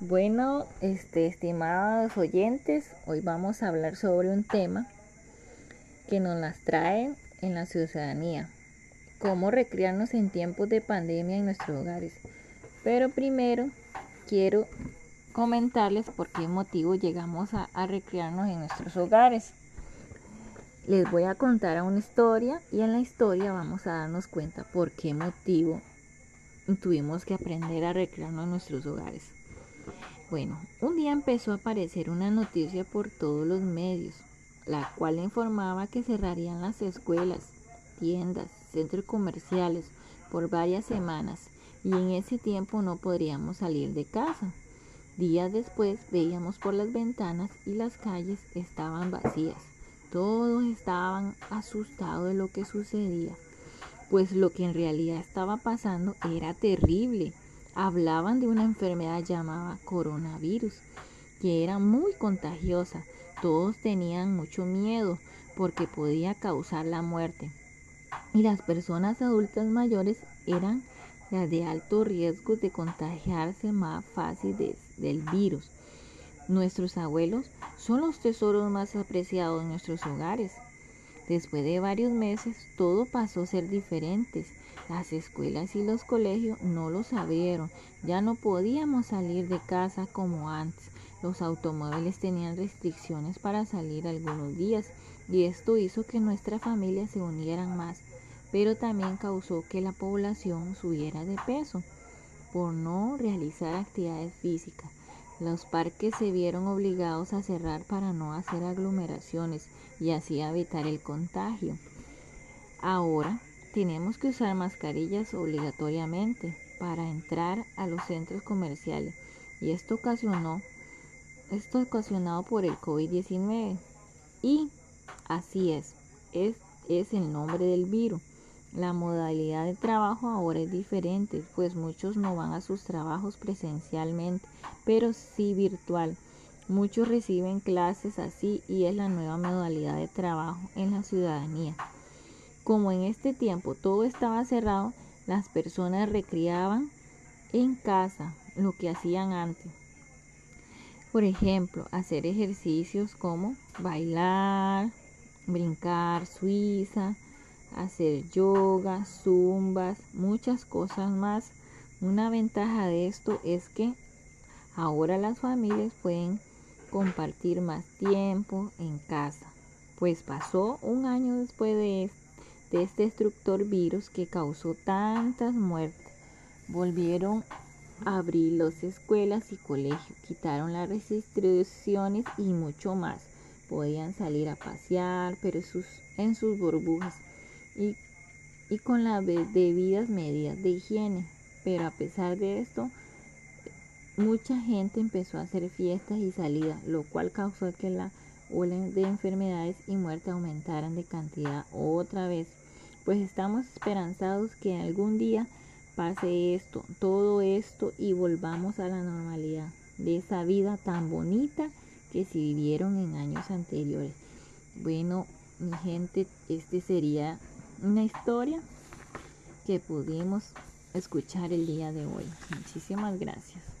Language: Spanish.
Bueno, este, estimados oyentes, hoy vamos a hablar sobre un tema que nos las trae en la ciudadanía, cómo recrearnos en tiempos de pandemia en nuestros hogares. Pero primero quiero comentarles por qué motivo llegamos a, a recrearnos en nuestros hogares. Les voy a contar una historia y en la historia vamos a darnos cuenta por qué motivo tuvimos que aprender a recrearnos en nuestros hogares. Bueno, un día empezó a aparecer una noticia por todos los medios, la cual informaba que cerrarían las escuelas, tiendas, centros comerciales por varias semanas y en ese tiempo no podríamos salir de casa. Días después veíamos por las ventanas y las calles estaban vacías. Todos estaban asustados de lo que sucedía, pues lo que en realidad estaba pasando era terrible hablaban de una enfermedad llamada coronavirus, que era muy contagiosa. Todos tenían mucho miedo porque podía causar la muerte. Y las personas adultas mayores eran las de alto riesgo de contagiarse más fácil del virus. Nuestros abuelos son los tesoros más apreciados en nuestros hogares. Después de varios meses todo pasó a ser diferente. Las escuelas y los colegios no lo abrieron. Ya no podíamos salir de casa como antes. Los automóviles tenían restricciones para salir algunos días y esto hizo que nuestra familia se unieran más, pero también causó que la población subiera de peso por no realizar actividades físicas. Los parques se vieron obligados a cerrar para no hacer aglomeraciones y así evitar el contagio. Ahora tenemos que usar mascarillas obligatoriamente para entrar a los centros comerciales y esto ocasionó esto ocasionado por el COVID-19 y así es, es, es el nombre del virus. La modalidad de trabajo ahora es diferente, pues muchos no van a sus trabajos presencialmente, pero sí virtual. Muchos reciben clases así y es la nueva modalidad de trabajo en la ciudadanía. Como en este tiempo todo estaba cerrado, las personas recriaban en casa lo que hacían antes. Por ejemplo, hacer ejercicios como bailar, brincar suiza, hacer yoga, zumbas, muchas cosas más. Una ventaja de esto es que ahora las familias pueden compartir más tiempo en casa, pues pasó un año después de este destructor virus que causó tantas muertes. Volvieron a abrir las escuelas y colegios, quitaron las restricciones y mucho más. Podían salir a pasear, pero en sus burbujas y, y con las debidas medidas de higiene. Pero a pesar de esto, mucha gente empezó a hacer fiestas y salidas, lo cual causó que la ola de enfermedades y muerte aumentaran de cantidad otra vez pues estamos esperanzados que algún día pase esto, todo esto y volvamos a la normalidad de esa vida tan bonita que se vivieron en años anteriores. Bueno, mi gente, este sería una historia que pudimos escuchar el día de hoy. Muchísimas gracias.